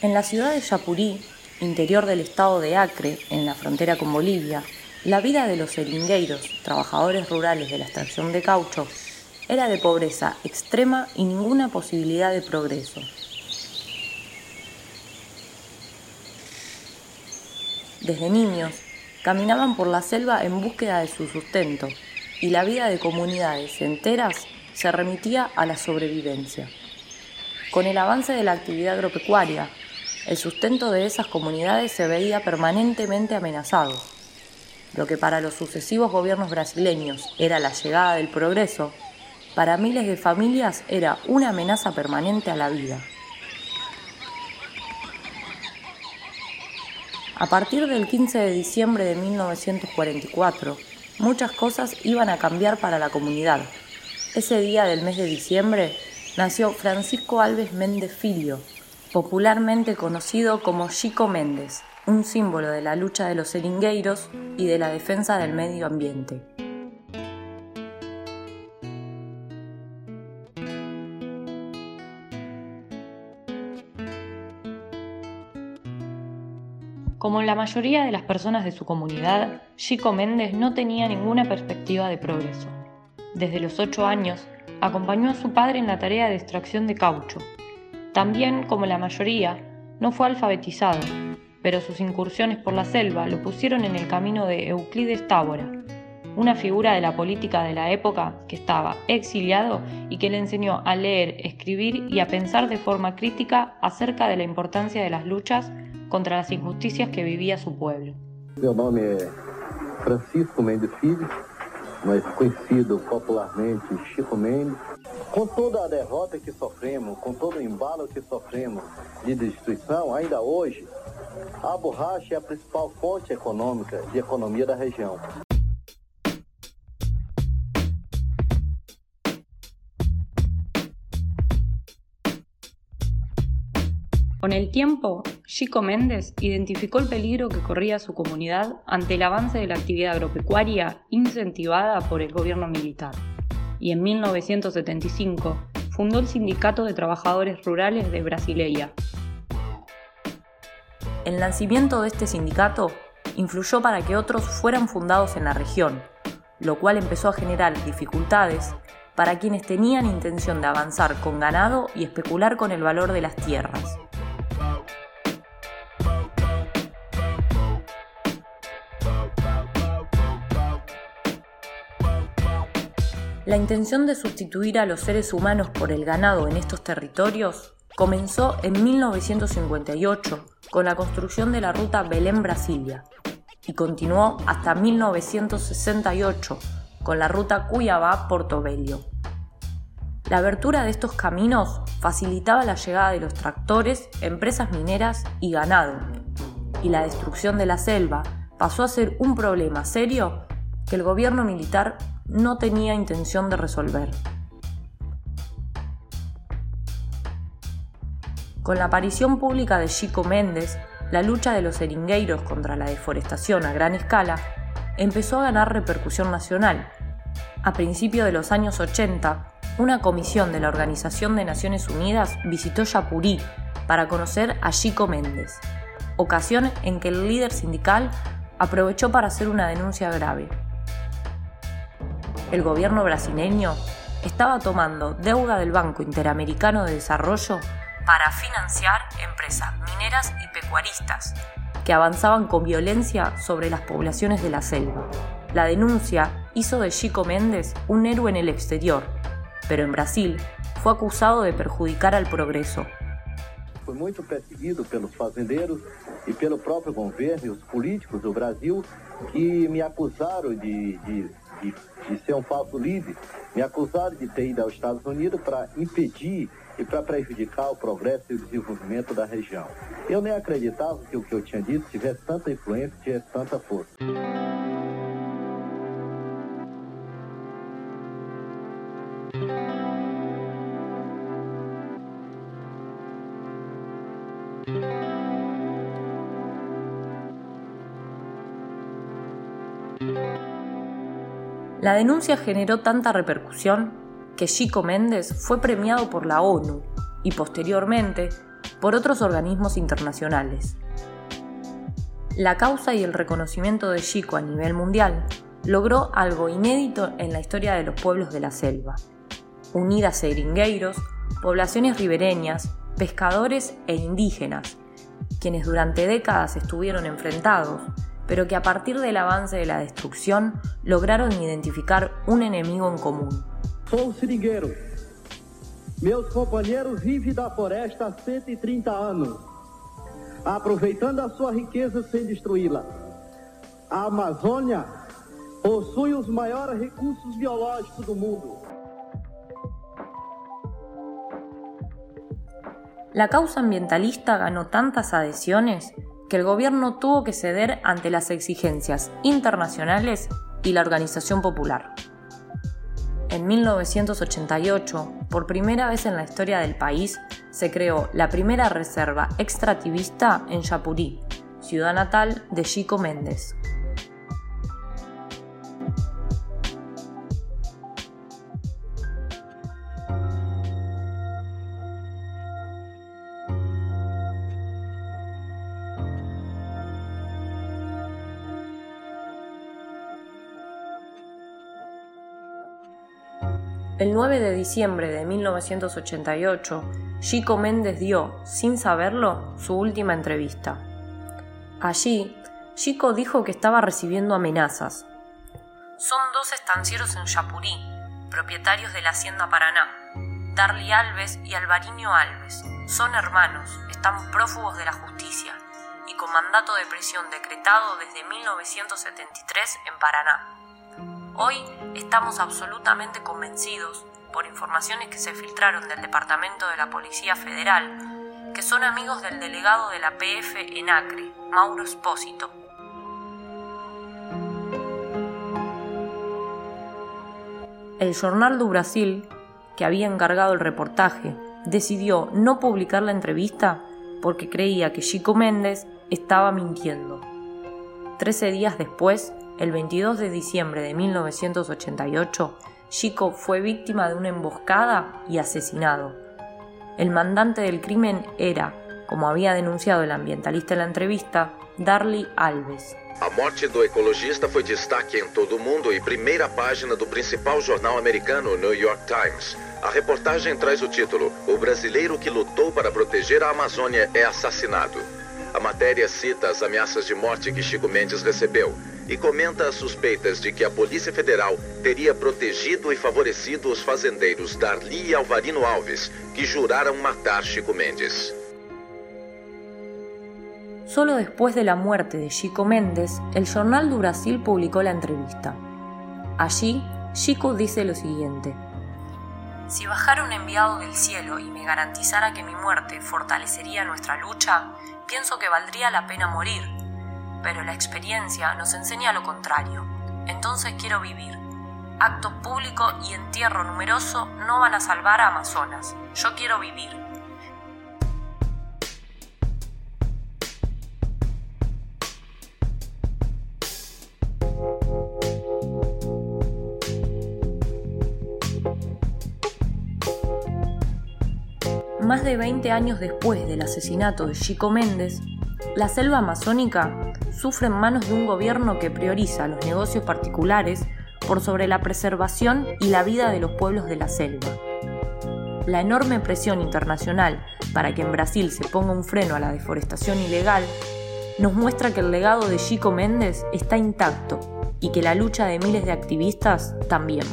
En la ciudad de Yapurí, interior del estado de Acre, en la frontera con Bolivia, la vida de los seringueiros, trabajadores rurales de la extracción de caucho, era de pobreza extrema y ninguna posibilidad de progreso. Desde niños, caminaban por la selva en búsqueda de su sustento y la vida de comunidades enteras se remitía a la sobrevivencia. Con el avance de la actividad agropecuaria, el sustento de esas comunidades se veía permanentemente amenazado. Lo que para los sucesivos gobiernos brasileños era la llegada del progreso, para miles de familias era una amenaza permanente a la vida. A partir del 15 de diciembre de 1944, muchas cosas iban a cambiar para la comunidad. Ese día del mes de diciembre nació Francisco Alves Méndez Filio, popularmente conocido como Chico Méndez, un símbolo de la lucha de los seringueiros y de la defensa del medio ambiente. Como la mayoría de las personas de su comunidad, Chico Méndez no tenía ninguna perspectiva de progreso. Desde los ocho años, acompañó a su padre en la tarea de extracción de caucho. También, como la mayoría, no fue alfabetizado, pero sus incursiones por la selva lo pusieron en el camino de Euclides Tábora, una figura de la política de la época que estaba exiliado y que le enseñó a leer, escribir y a pensar de forma crítica acerca de la importancia de las luchas contra las injusticias que vivía su pueblo. Meu nome é Francisco Mendes Filho, mas conhecido popularmente Chico Mendes. Com toda a derrota que sofremos, com todo o embalo que sofremos de destruição, ainda hoje, a borracha é a principal fonte econômica de economia da região. Con el tiempo, Chico Méndez identificó el peligro que corría su comunidad ante el avance de la actividad agropecuaria incentivada por el gobierno militar, y en 1975 fundó el Sindicato de Trabajadores Rurales de Brasileia. El nacimiento de este sindicato influyó para que otros fueran fundados en la región, lo cual empezó a generar dificultades para quienes tenían intención de avanzar con ganado y especular con el valor de las tierras. La intención de sustituir a los seres humanos por el ganado en estos territorios comenzó en 1958 con la construcción de la ruta Belén-Brasilia y continuó hasta 1968 con la ruta Cuiabá-Portobello. La abertura de estos caminos facilitaba la llegada de los tractores, empresas mineras y ganado, y la destrucción de la selva pasó a ser un problema serio que el gobierno militar no tenía intención de resolver. Con la aparición pública de Chico Méndez, la lucha de los seringueiros contra la deforestación a gran escala empezó a ganar repercusión nacional. A principios de los años 80, una comisión de la Organización de Naciones Unidas visitó Yapurí para conocer a Chico Méndez, ocasión en que el líder sindical aprovechó para hacer una denuncia grave el gobierno brasileño estaba tomando deuda del Banco Interamericano de Desarrollo para financiar empresas mineras y pecuaristas que avanzaban con violencia sobre las poblaciones de la selva. La denuncia hizo de Chico Méndez un héroe en el exterior, pero en Brasil fue acusado de perjudicar al progreso. Fue muy perseguido pelos fazendeiros y pelo próprio governo e os políticos do Brasil que me acusaram de, de de, de ser um falso livre, me acusaram de ter ido aos Estados Unidos para impedir e para prejudicar o progresso e o desenvolvimento da região. Eu nem acreditava que o que eu tinha dito tivesse tanta influência, tivesse tanta força. La denuncia generó tanta repercusión que Chico Méndez fue premiado por la ONU y posteriormente por otros organismos internacionales. La causa y el reconocimiento de Chico a nivel mundial logró algo inédito en la historia de los pueblos de la selva. Unidas seringueiros, poblaciones ribereñas, pescadores e indígenas, quienes durante décadas estuvieron enfrentados, pero que a partir del avance de la destrucción lograron identificar un enemigo en común. Sou seringueiro. Meus companheiros vivem da floresta há 130 anos, aproveitando a sua riqueza sem destruí-la. A Amazônia possui os maiores recursos biológicos do mundo. La causa ambientalista ganó tantas adhesiones que el gobierno tuvo que ceder ante las exigencias internacionales y la organización popular. En 1988, por primera vez en la historia del país, se creó la primera reserva extractivista en Chapurí, ciudad natal de Chico Méndez. El 9 de diciembre de 1988, Chico Méndez dio, sin saberlo, su última entrevista. Allí, Chico dijo que estaba recibiendo amenazas. Son dos estancieros en Chapurí, propietarios de la Hacienda Paraná, Darly Alves y Alvariño Alves. Son hermanos, están prófugos de la justicia y con mandato de prisión decretado desde 1973 en Paraná. Hoy estamos absolutamente convencidos, por informaciones que se filtraron del Departamento de la Policía Federal, que son amigos del delegado de la PF en Acre, Mauro Espósito. El Jornal do Brasil, que había encargado el reportaje, decidió no publicar la entrevista porque creía que Chico Méndez estaba mintiendo. Trece días después, el 22 de diciembre de 1988, Chico fue víctima de una emboscada y asesinado. El mandante del crimen era, como había denunciado el ambientalista en la entrevista, Darley Alves. A morte do ecologista foi destaque em todo o mundo e primeira página do principal jornal americano, New York Times. A reportagem traz o título: O brasileiro que lutou para proteger a Amazônia é assassinado. A matéria cita as ameaças de morte que Chico Mendes recebeu e comenta as suspeitas de que a Polícia Federal teria protegido e favorecido os fazendeiros Darli e Alvarino Alves, que juraram matar Chico Mendes. Solo después de la muerte de Chico Méndez, el Jornal do Brasil publicó la entrevista. Allí, Chico dice lo siguiente. Si bajara un enviado del cielo y me garantizara que mi muerte fortalecería nuestra lucha, pienso que valdría la pena morir, pero la experiencia nos enseña lo contrario. Entonces quiero vivir. Acto público y entierro numeroso no van a salvar a Amazonas. Yo quiero vivir. Más de 20 años después del asesinato de Chico Méndez, la selva amazónica sufre en manos de un gobierno que prioriza los negocios particulares por sobre la preservación y la vida de los pueblos de la selva. La enorme presión internacional para que en Brasil se ponga un freno a la deforestación ilegal nos muestra que el legado de Chico Méndez está intacto y que la lucha de miles de activistas también.